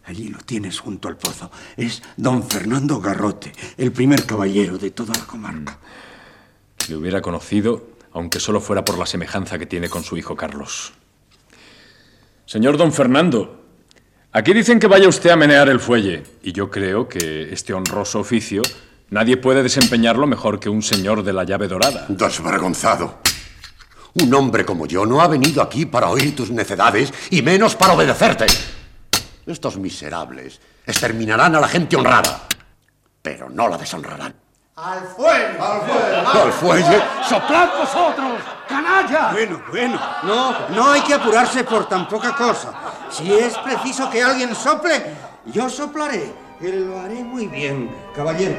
allí lo tienes junto al pozo. Es don Fernando Garrote, el primer caballero de toda la comarca. Le hubiera conocido, aunque solo fuera por la semejanza que tiene con su hijo Carlos. Señor don Fernando, aquí dicen que vaya usted a menear el fuelle, y yo creo que este honroso oficio nadie puede desempeñarlo mejor que un señor de la llave dorada. Desvergonzado. Un hombre como yo no ha venido aquí para oír tus necedades y menos para obedecerte. Estos miserables exterminarán a la gente honrada, pero no la deshonrarán. ¡Al fuelle! ¡Al fuelle! ¡Al fuelle! ¡Soplad vosotros! ¡Canalla! Bueno, bueno. No, no hay que apurarse por tan poca cosa. Si es preciso que alguien sople, yo soplaré. Y lo haré muy bien, caballero.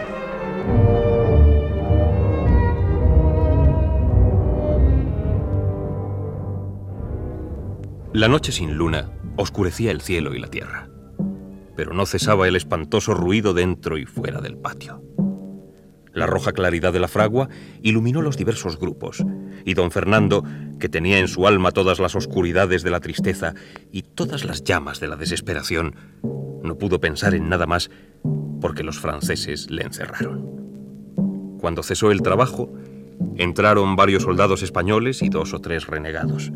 La noche sin luna oscurecía el cielo y la tierra, pero no cesaba el espantoso ruido dentro y fuera del patio. La roja claridad de la fragua iluminó los diversos grupos, y don Fernando, que tenía en su alma todas las oscuridades de la tristeza y todas las llamas de la desesperación, no pudo pensar en nada más porque los franceses le encerraron. Cuando cesó el trabajo, entraron varios soldados españoles y dos o tres renegados.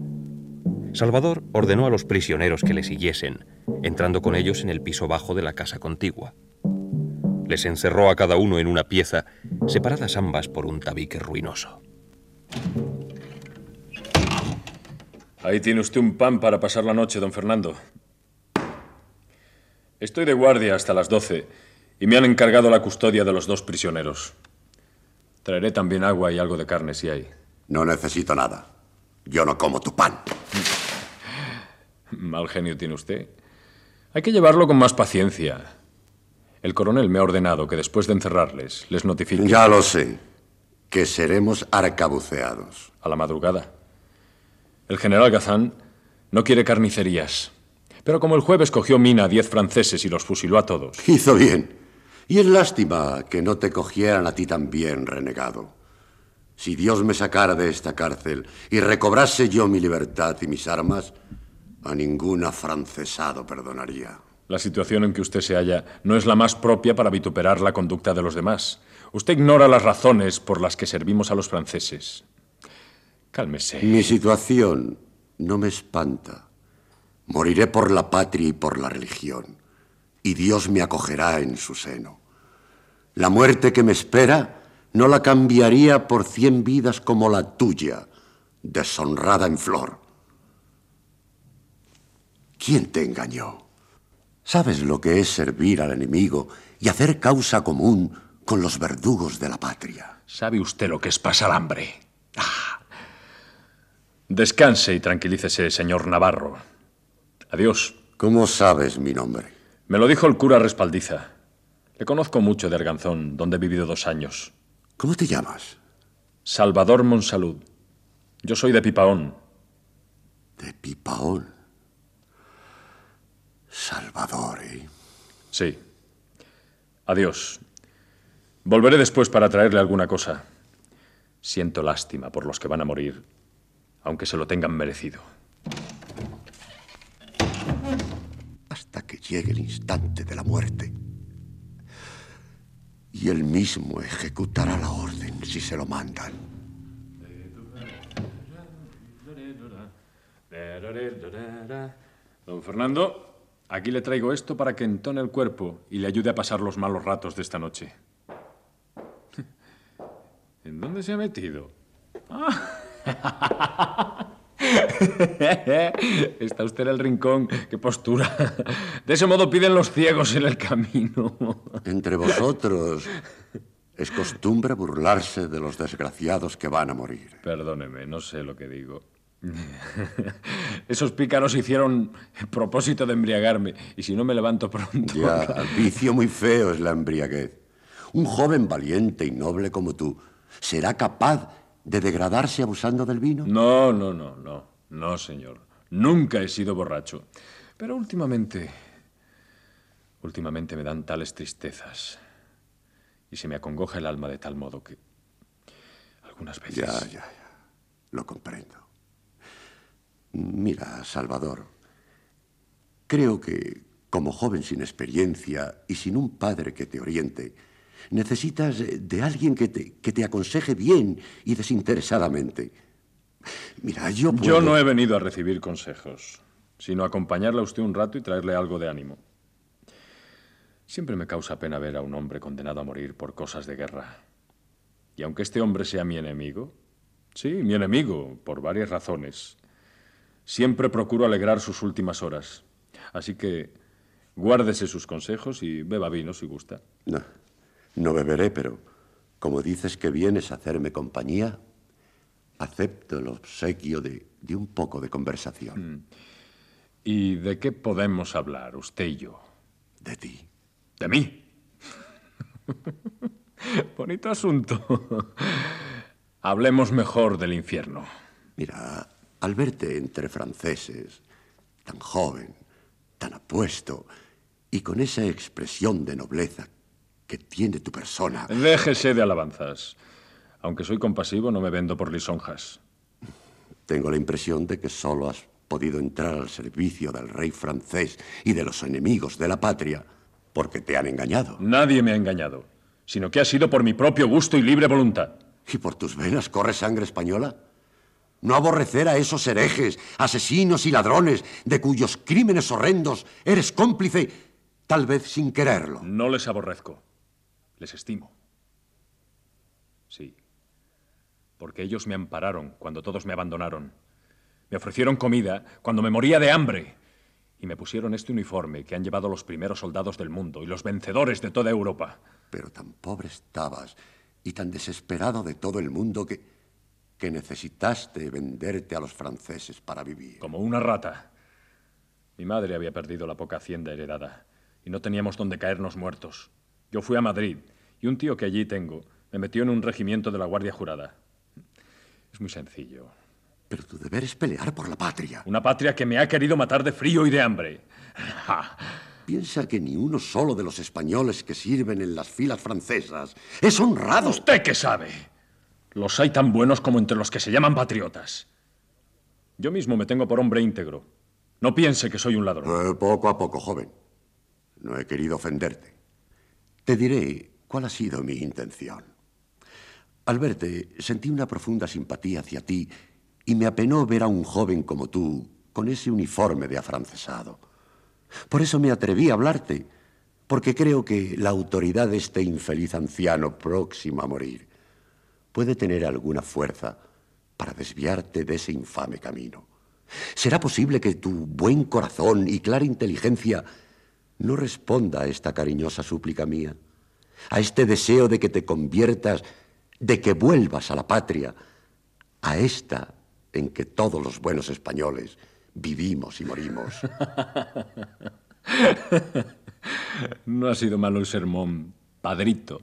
Salvador ordenó a los prisioneros que le siguiesen, entrando con ellos en el piso bajo de la casa contigua. Les encerró a cada uno en una pieza, separadas ambas por un tabique ruinoso. Ahí tiene usted un pan para pasar la noche, don Fernando. Estoy de guardia hasta las doce y me han encargado la custodia de los dos prisioneros. Traeré también agua y algo de carne si hay. No necesito nada. Yo no como tu pan. Mal genio tiene usted. Hay que llevarlo con más paciencia. El coronel me ha ordenado que después de encerrarles, les notifique. Ya lo sé. Que seremos arcabuceados. A la madrugada. El general Gazán no quiere carnicerías. Pero como el jueves cogió mina a diez franceses y los fusiló a todos. Hizo bien. Y es lástima que no te cogieran a ti también, renegado. Si Dios me sacara de esta cárcel y recobrase yo mi libertad y mis armas, a ningún afrancesado perdonaría. La situación en que usted se halla no es la más propia para vituperar la conducta de los demás. Usted ignora las razones por las que servimos a los franceses. Cálmese. Mi situación no me espanta. Moriré por la patria y por la religión, y Dios me acogerá en su seno. La muerte que me espera no la cambiaría por cien vidas como la tuya, deshonrada en flor. ¿Quién te engañó? ¿Sabes lo que es servir al enemigo y hacer causa común con los verdugos de la patria? ¿Sabe usted lo que es pasar hambre? Ah. Descanse y tranquilícese, señor Navarro. Adiós. ¿Cómo sabes mi nombre? Me lo dijo el cura Respaldiza. Le conozco mucho de Arganzón, donde he vivido dos años. ¿Cómo te llamas? Salvador Monsalud. Yo soy de Pipaón. ¿De Pipaón? Salvador, ¿eh? Sí. Adiós. Volveré después para traerle alguna cosa. Siento lástima por los que van a morir, aunque se lo tengan merecido. Hasta que llegue el instante de la muerte. Y él mismo ejecutará la orden si se lo mandan. Don Fernando, aquí le traigo esto para que entone el cuerpo y le ayude a pasar los malos ratos de esta noche. ¿En dónde se ha metido? Ah. Está usted en el rincón. ¡Qué postura! De ese modo piden los ciegos en el camino. Entre vosotros es costumbre burlarse de los desgraciados que van a morir. Perdóneme, no sé lo que digo. Esos pícaros hicieron propósito de embriagarme y si no me levanto pronto. Ya, el vicio muy feo es la embriaguez. Un joven valiente y noble como tú será capaz de degradarse abusando del vino. No, no, no, no. No, señor. Nunca he sido borracho. Pero últimamente. Últimamente me dan tales tristezas. Y se me acongoja el alma de tal modo que. Algunas veces. Ya, ya, ya. Lo comprendo. Mira, Salvador. Creo que, como joven sin experiencia y sin un padre que te oriente, necesitas de alguien que te, que te aconseje bien y desinteresadamente. Mira, yo puedo... Yo no he venido a recibir consejos, sino a acompañarle a usted un rato y traerle algo de ánimo. Siempre me causa pena ver a un hombre condenado a morir por cosas de guerra. Y aunque este hombre sea mi enemigo, sí, mi enemigo, por varias razones, siempre procuro alegrar sus últimas horas. Así que guárdese sus consejos y beba vino si gusta. No, no beberé, pero como dices que vienes a hacerme compañía, acepto el obsequio de, de un poco de conversación. ¿Y de qué podemos hablar, usted y yo? De ti. ¿De mí? Bonito asunto. Hablemos mejor del infierno. Mira, al verte entre franceses, tan joven, tan apuesto, y con esa expresión de nobleza que tiene tu persona. Déjese de alabanzas. Aunque soy compasivo, no me vendo por lisonjas. Tengo la impresión de que solo has podido entrar al servicio del rey francés y de los enemigos de la patria porque te han engañado. Nadie me ha engañado, sino que ha sido por mi propio gusto y libre voluntad. ¿Y por tus venas corre sangre española? No aborrecer a esos herejes, asesinos y ladrones de cuyos crímenes horrendos eres cómplice, tal vez sin quererlo. No les aborrezco. Les estimo. Sí. Porque ellos me ampararon cuando todos me abandonaron. Me ofrecieron comida cuando me moría de hambre. Y me pusieron este uniforme que han llevado los primeros soldados del mundo y los vencedores de toda Europa. Pero tan pobre estabas y tan desesperado de todo el mundo que, que necesitaste venderte a los franceses para vivir. Como una rata. Mi madre había perdido la poca hacienda heredada y no teníamos donde caernos muertos. Yo fui a Madrid y un tío que allí tengo me metió en un regimiento de la Guardia Jurada. Es muy sencillo. Pero tu deber es pelear por la patria. Una patria que me ha querido matar de frío y de hambre. Piensa que ni uno solo de los españoles que sirven en las filas francesas es honrado. ¿Usted qué sabe? Los hay tan buenos como entre los que se llaman patriotas. Yo mismo me tengo por hombre íntegro. No piense que soy un ladrón. Eh, poco a poco, joven. No he querido ofenderte. Te diré cuál ha sido mi intención. Al verte, sentí una profunda simpatía hacia ti y me apenó ver a un joven como tú con ese uniforme de afrancesado. Por eso me atreví a hablarte, porque creo que la autoridad de este infeliz anciano próximo a morir puede tener alguna fuerza para desviarte de ese infame camino. ¿Será posible que tu buen corazón y clara inteligencia no responda a esta cariñosa súplica mía? A este deseo de que te conviertas, de que vuelvas a la patria, a esta en que todos los buenos españoles vivimos y morimos. no ha sido malo el sermón, padrito.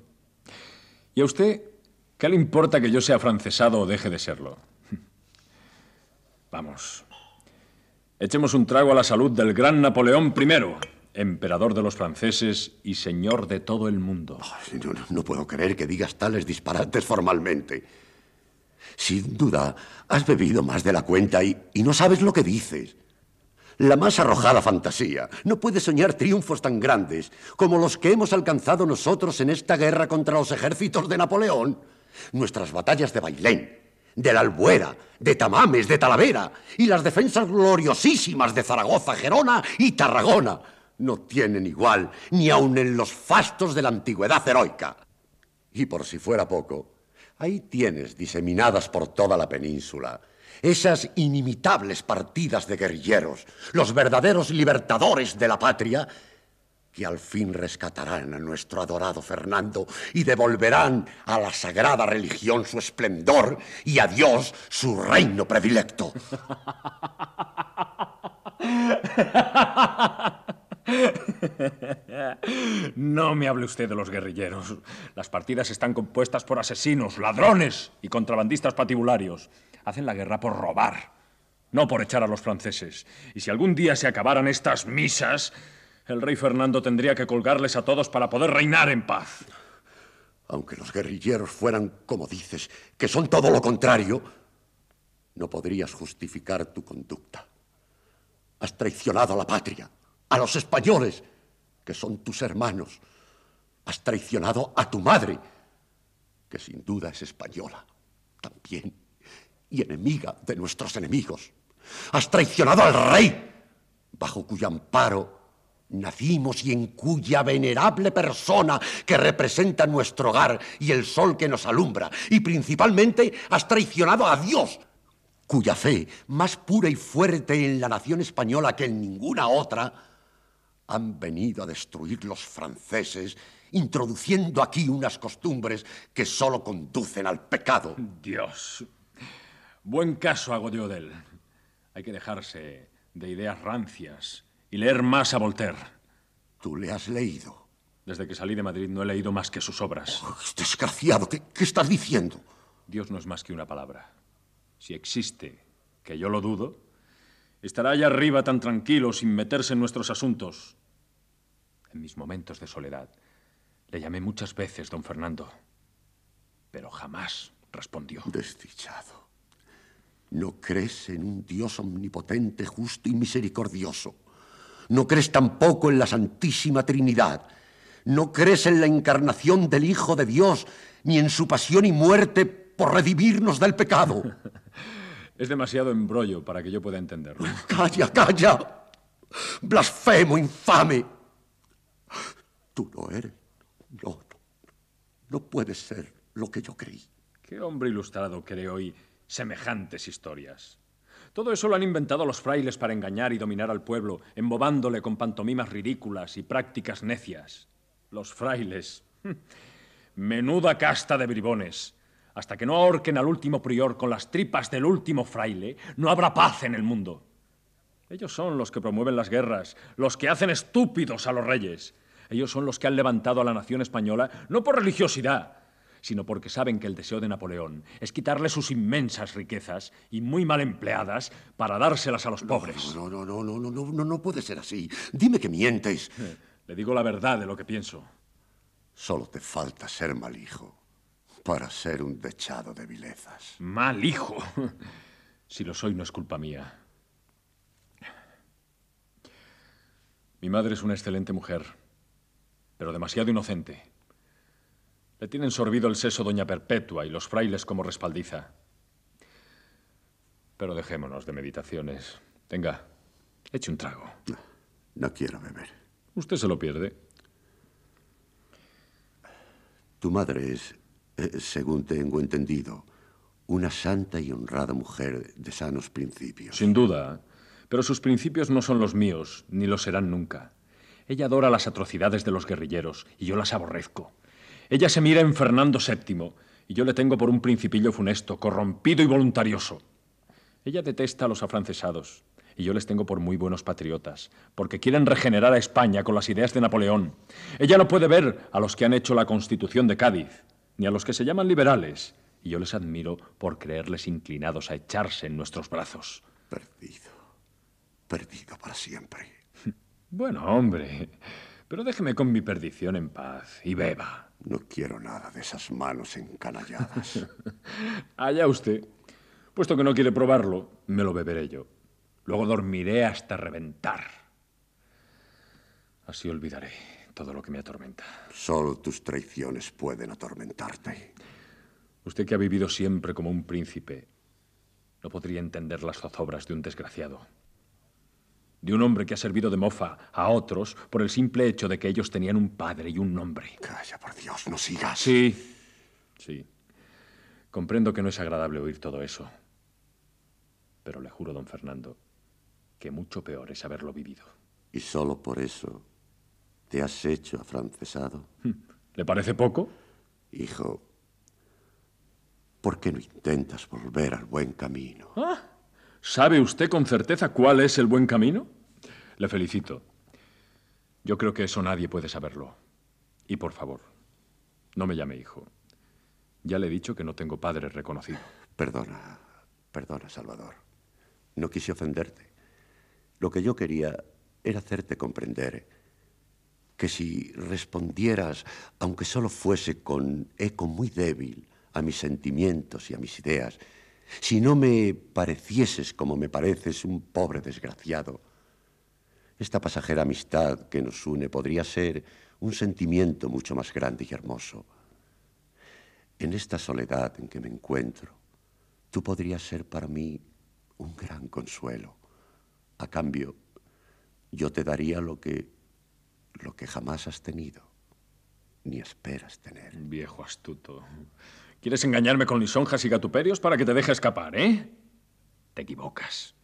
¿Y a usted qué le importa que yo sea francesado o deje de serlo? Vamos. Echemos un trago a la salud del gran Napoleón I, emperador de los franceses y señor de todo el mundo. no, no puedo creer que digas tales disparates formalmente. Sin duda, has bebido más de la cuenta y, no sabes lo que dices. La más arrojada fantasía no puede soñar triunfos tan grandes como los que hemos alcanzado nosotros en esta guerra contra los ejércitos de Napoleón. Nuestras batallas de Bailén, de la Albuera, de Tamames, de Talavera y las defensas gloriosísimas de Zaragoza, Gerona y Tarragona no tienen igual ni aun en los fastos de la antigüedad heroica. Y por si fuera poco, Ahí tienes diseminadas por toda la península esas inimitables partidas de guerrilleros, los verdaderos libertadores de la patria, que al fin rescatarán a nuestro adorado Fernando y devolverán a la sagrada religión su esplendor y a Dios su reino predilecto. No me hable usted de los guerrilleros. Las partidas están compuestas por asesinos, ladrones y contrabandistas patibularios. Hacen la guerra por robar, no por echar a los franceses. Y si algún día se acabaran estas misas, el rey Fernando tendría que colgarles a todos para poder reinar en paz. Aunque los guerrilleros fueran, como dices, que son todo lo contrario, no podrías justificar tu conducta. Has traicionado a la patria a los españoles, que son tus hermanos. Has traicionado a tu madre, que sin duda es española también, y enemiga de nuestros enemigos. Has traicionado al rey, bajo cuyo amparo nacimos y en cuya venerable persona que representa nuestro hogar y el sol que nos alumbra. Y principalmente has traicionado a Dios, cuya fe, más pura y fuerte en la nación española que en ninguna otra, han venido a destruir los franceses, introduciendo aquí unas costumbres que solo conducen al pecado. Dios. Buen caso hago de él. Hay que dejarse de ideas rancias y leer más a Voltaire. ¿Tú le has leído? Desde que salí de Madrid no he leído más que sus obras. Oh, desgraciado, ¿qué, ¿qué estás diciendo? Dios no es más que una palabra. Si existe, que yo lo dudo, estará allá arriba tan tranquilo sin meterse en nuestros asuntos. En mis momentos de soledad le llamé muchas veces, don Fernando, pero jamás respondió. Desdichado. No crees en un Dios omnipotente, justo y misericordioso. No crees tampoco en la Santísima Trinidad. No crees en la encarnación del Hijo de Dios, ni en su pasión y muerte por redimirnos del pecado. Es demasiado embrollo para que yo pueda entenderlo. Calla, calla. Blasfemo, infame. Tú no eres. No, no puede ser lo que yo creí. ¿Qué hombre ilustrado cree hoy semejantes historias? Todo eso lo han inventado los frailes para engañar y dominar al pueblo, embobándole con pantomimas ridículas y prácticas necias. Los frailes. Menuda casta de bribones. Hasta que no ahorquen al último prior con las tripas del último fraile, no habrá paz en el mundo. Ellos son los que promueven las guerras, los que hacen estúpidos a los reyes. Ellos son los que han levantado a la nación española no por religiosidad, sino porque saben que el deseo de Napoleón es quitarle sus inmensas riquezas y muy mal empleadas para dárselas a los pobres. No, no, no, no, no, no, no, no puede ser así. Dime que mientes. Le digo la verdad de lo que pienso. Solo te falta ser mal hijo para ser un dechado de vilezas. Mal hijo. Si lo soy, no es culpa mía. Mi madre es una excelente mujer, pero demasiado inocente. Le tienen sorbido el seso doña Perpetua y los frailes como respaldiza. Pero dejémonos de meditaciones. Venga, eche un trago. No quiero beber. Usted se lo pierde. Tu madre es, eh, según tengo entendido, una santa y honrada mujer de sanos principios. Sin duda. Pero sus principios no son los míos, ni lo serán nunca. Ella adora las atrocidades de los guerrilleros, y yo las aborrezco. Ella se mira en Fernando VII, y yo le tengo por un principillo funesto, corrompido y voluntarioso. Ella detesta a los afrancesados, y yo les tengo por muy buenos patriotas, porque quieren regenerar a España con las ideas de Napoleón. Ella no puede ver a los que han hecho la Constitución de Cádiz, ni a los que se llaman liberales, y yo les admiro por creerles inclinados a echarse en nuestros brazos. Perdido. Perdido para siempre. Bueno, hombre, pero déjeme con mi perdición en paz y beba. No quiero nada de esas manos encanalladas. Allá usted. Puesto que no quiere probarlo, me lo beberé yo. Luego dormiré hasta reventar. Así olvidaré todo lo que me atormenta. Solo tus traiciones pueden atormentarte. Usted que ha vivido siempre como un príncipe, no podría entender las zozobras de un desgraciado. De un hombre que ha servido de mofa a otros por el simple hecho de que ellos tenían un padre y un nombre. Calla, por Dios, no sigas. Sí, sí. Comprendo que no es agradable oír todo eso. Pero le juro, don Fernando, que mucho peor es haberlo vivido. ¿Y solo por eso te has hecho afrancesado? ¿Le parece poco? Hijo, ¿por qué no intentas volver al buen camino? Ah, ¿Sabe usted con certeza cuál es el buen camino? Le felicito. Yo creo que eso nadie puede saberlo. Y por favor, no me llame hijo. Ya le he dicho que no tengo padre reconocido. Perdona, perdona, Salvador. No quise ofenderte. Lo que yo quería era hacerte comprender que si respondieras, aunque solo fuese con eco muy débil, a mis sentimientos y a mis ideas, si no me parecieses como me pareces un pobre desgraciado, esta pasajera amistad que nos une podría ser un sentimiento mucho más grande y hermoso. En esta soledad en que me encuentro, tú podrías ser para mí un gran consuelo. A cambio, yo te daría lo que lo que jamás has tenido ni esperas tener. Viejo astuto. ¿Quieres engañarme con lisonjas y gatuperios para que te deje escapar, eh? Te equivocas.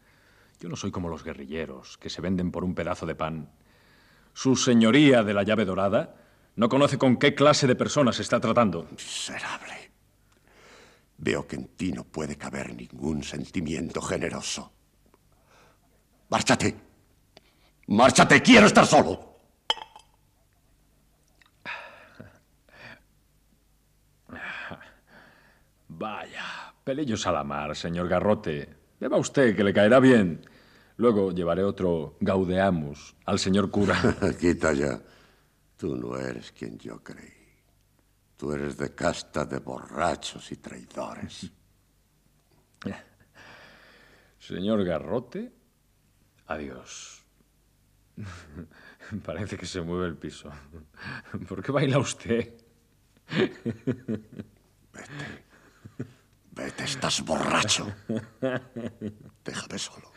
Yo no soy como los guerrilleros que se venden por un pedazo de pan. Su señoría de la llave dorada no conoce con qué clase de personas está tratando. Miserable. Veo que en ti no puede caber ningún sentimiento generoso. Márchate. Márchate, quiero estar solo. Vaya, pelillos a la mar, señor Garrote. Beba usted, que le caerá bien. Luego llevaré otro Gaudeamus al señor cura. Quita ya. Tú no eres quien yo creí. Tú eres de casta de borrachos y traidores. Señor Garrote, adiós. Parece que se mueve el piso. ¿Por qué baila usted? Vete. Vete, estás borracho. Déjame solo.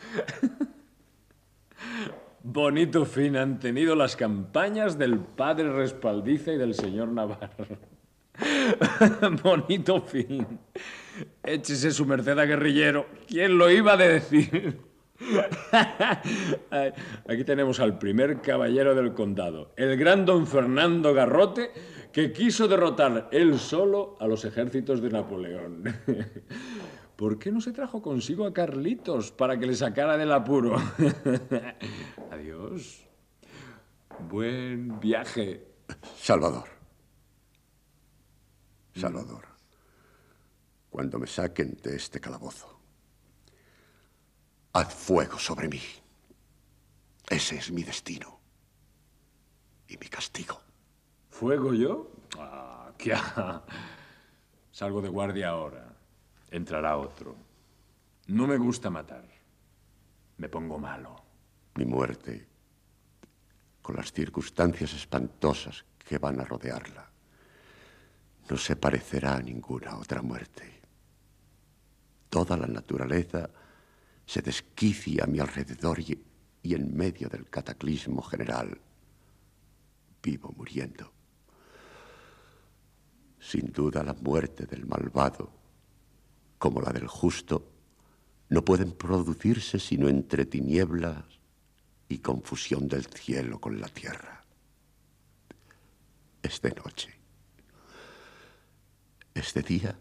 Bonito fin han tenido las campañas del padre Respaldiza y del señor Navarro. Bonito fin. Échese su merced a guerrillero. ¿Quién lo iba a decir? Aquí tenemos al primer caballero del condado, el gran don Fernando Garrote, que quiso derrotar él solo a los ejércitos de Napoleón. ¿Por qué no se trajo consigo a Carlitos para que le sacara del apuro? Adiós. Buen viaje. Salvador. Salvador. Cuando me saquen de este calabozo, haz fuego sobre mí. Ese es mi destino. Y mi castigo. ¿Fuego yo? Ah, ¿qué? Salgo de guardia ahora. Entrará otro. No me gusta matar. Me pongo malo. Mi muerte, con las circunstancias espantosas que van a rodearla, no se parecerá a ninguna otra muerte. Toda la naturaleza se desquicia a mi alrededor y, y en medio del cataclismo general vivo muriendo. Sin duda la muerte del malvado como la del justo, no pueden producirse sino entre tinieblas y confusión del cielo con la tierra. Es de noche. Es de día.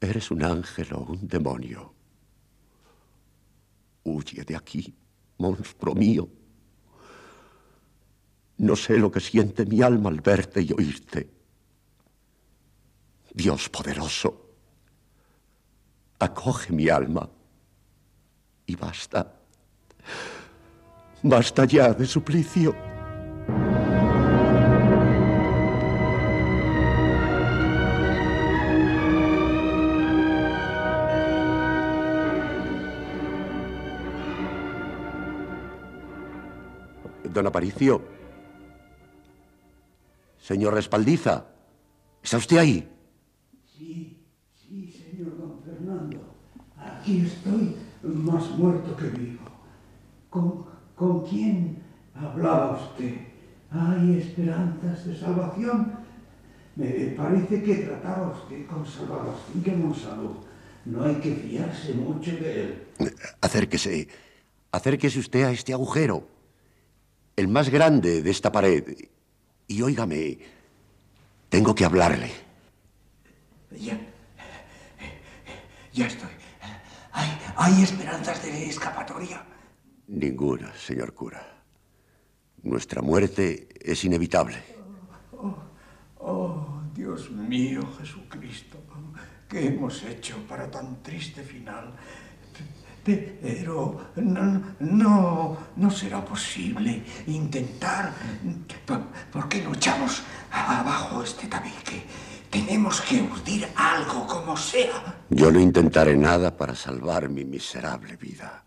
Eres un ángel o un demonio. Huye de aquí, monstruo mío. No sé lo que siente mi alma al verte y oírte. Dios poderoso acoge mi alma. Y basta, basta ya de suplicio. Don Aparicio. Señor Respaldiza. ¿Está usted ahí? Aquí estoy más muerto que vivo. ¿Con, con quién hablaba usted? ¿Hay esperanzas de salvación? Me parece que trataba usted con Salvador que Monsalud. No hay que fiarse mucho de él. Acérquese. Acérquese usted a este agujero. El más grande de esta pared. Y óigame, tengo que hablarle. Ya. Ya estoy. ¿Hay, esperanzas de escapatoria? Ninguna, señor cura. Nuestra muerte es inevitable. Oh, oh, Dios mío, Jesucristo, ¿qué hemos hecho para tan triste final? Pero no, no, no será posible intentar. ¿Por qué no echamos abajo este tabique? Tenemos que urdir algo como sea. Yo no intentaré nada para salvar mi miserable vida.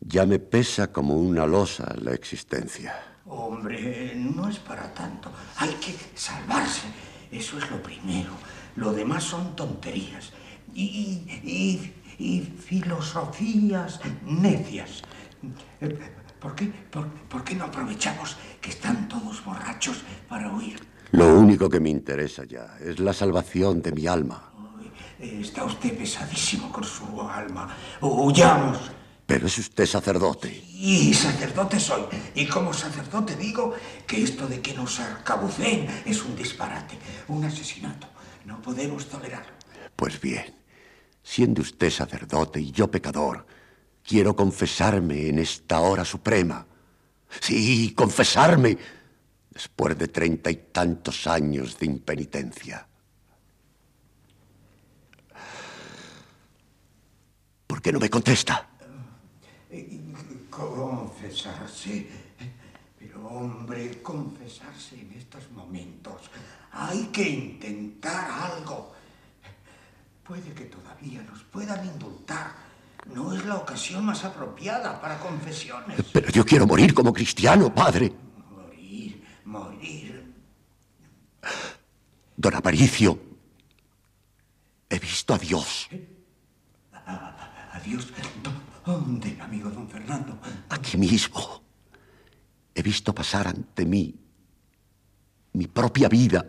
Ya me pesa como una losa la existencia. Hombre, no es para tanto. Hay que salvarse. Eso es lo primero. Lo demás son tonterías. Y, y, filosofías necias. ¿Por qué, por qué no aprovechamos que están todos borrachos para huir? Lo único que me interesa ya es la salvación de mi alma. Está usted pesadísimo con su alma. Huyamos. Pero es usted sacerdote. Y sacerdote soy. Y como sacerdote digo que esto de que nos arcabuceen es un disparate, un asesinato. No podemos tolerarlo. Pues bien, siendo usted sacerdote y yo pecador, quiero confesarme en esta hora suprema. Sí, confesarme después de treinta y tantos años de impenitencia. ¿Por qué no me contesta? Confesarse. Pero, hombre, confesarse en estos momentos. Hay que intentar algo. Puede que todavía nos puedan indultar. No es la ocasión más apropiada para confesiones. Pero yo quiero morir como cristiano, padre morir. Don Aparicio, he visto a Dios. ¿A, Dios? ¿Dónde, amigo don Fernando? Aquí mismo. He visto pasar ante mí mi propia vida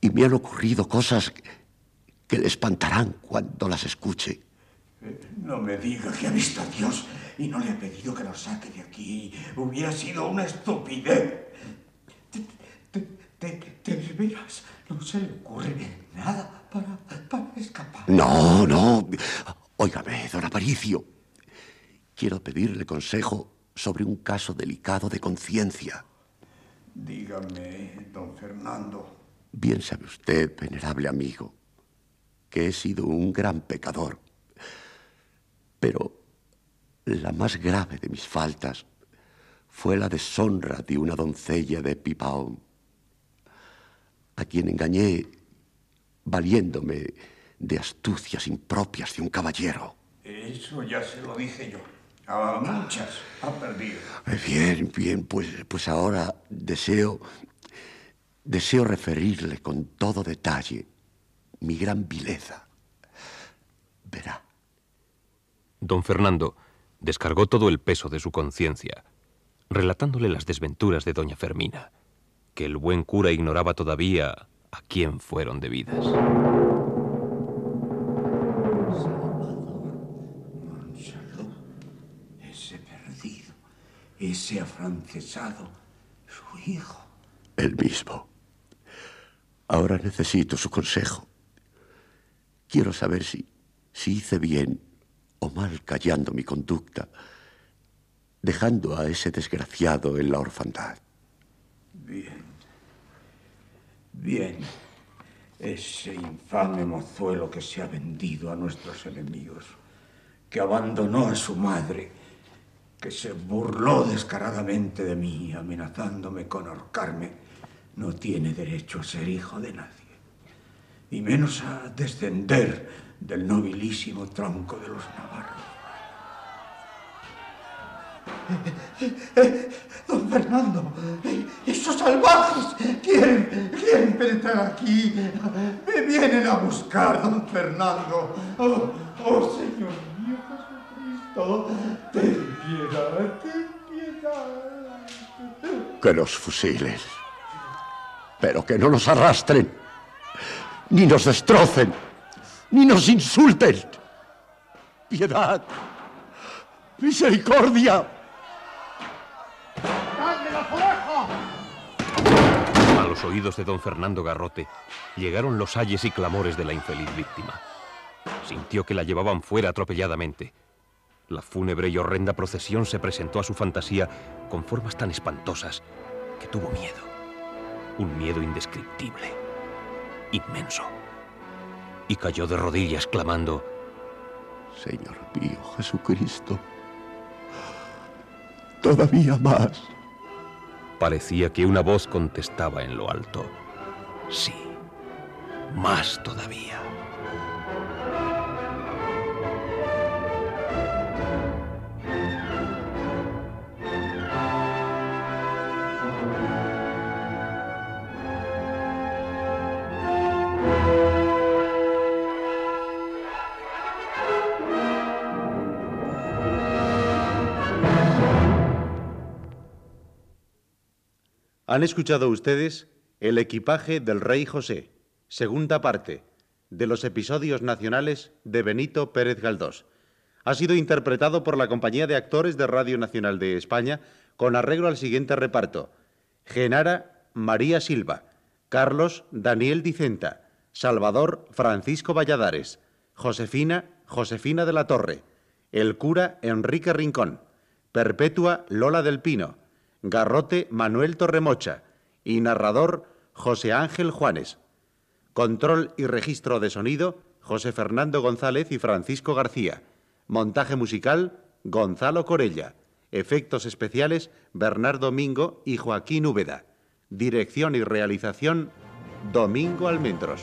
y me han ocurrido cosas que le espantarán cuando las escuche. No me diga que ha visto a Dios y no le ha pedido que lo saque de aquí. Hubiera sido una estupidez. ¿Te, te, te, te veras? ¿No se le ocurre nada para, para escapar? No, no. Óigame, don Aparicio. Quiero pedirle consejo sobre un caso delicado de conciencia. Dígame, don Fernando. Bien sabe usted, venerable amigo, que he sido un gran pecador. Pero la más grave de mis faltas fue la deshonra de una doncella de Pipaón, a quien engañé valiéndome de astucias impropias de un caballero. Eso ya se lo dije yo. A muchas ha perdido. Eh, Bien, bien, pues, pues ahora deseo, deseo referirle con todo detalle mi gran vileza. Verá. Don Fernando descargó todo el peso de su conciencia, relatándole las desventuras de doña Fermina, que el buen cura ignoraba todavía a quién fueron debidas. Ese perdido, ese afrancesado, su hijo. El mismo. Ahora necesito su consejo. Quiero saber si, si hice bien o mal callando mi conducta, dejando a ese desgraciado en la orfandad. Bien. Bien. Ese infame mozuelo que se ha vendido a nuestros enemigos, que abandonó a su madre, que se burló descaradamente de mí, amenazándome con ahorcarme, no tiene derecho a ser hijo de nadie, y menos a descender del nobilísimo tronco de los navarros. Don Fernando, esos salvajes quieren, quieren penetrar aquí. Me vienen a buscar, don Fernando. Oh, oh Señor mío Jesucristo, ten piedad, ten piedad. Que los fusiles, pero que no nos arrastren, ni nos destrocen, ni nos insulten. Piedad, misericordia. A los oídos de don Fernando Garrote llegaron los ayes y clamores de la infeliz víctima. Sintió que la llevaban fuera atropelladamente. La fúnebre y horrenda procesión se presentó a su fantasía con formas tan espantosas que tuvo miedo. Un miedo indescriptible, inmenso. Y cayó de rodillas clamando, Señor mío Jesucristo, todavía más. Parecía que una voz contestaba en lo alto. Sí, más todavía. Han escuchado ustedes El equipaje del rey José, segunda parte, de los episodios nacionales de Benito Pérez Galdós. Ha sido interpretado por la Compañía de Actores de Radio Nacional de España con arreglo al siguiente reparto. Genara María Silva, Carlos Daniel Dicenta, Salvador Francisco Valladares, Josefina Josefina de la Torre, el cura Enrique Rincón, Perpetua Lola del Pino, Garrote Manuel Torremocha y narrador José Ángel Juanes. Control y registro de sonido José Fernando González y Francisco García. Montaje musical Gonzalo Corella. Efectos especiales Bernardo Mingo y Joaquín Úbeda. Dirección y realización Domingo Almendros.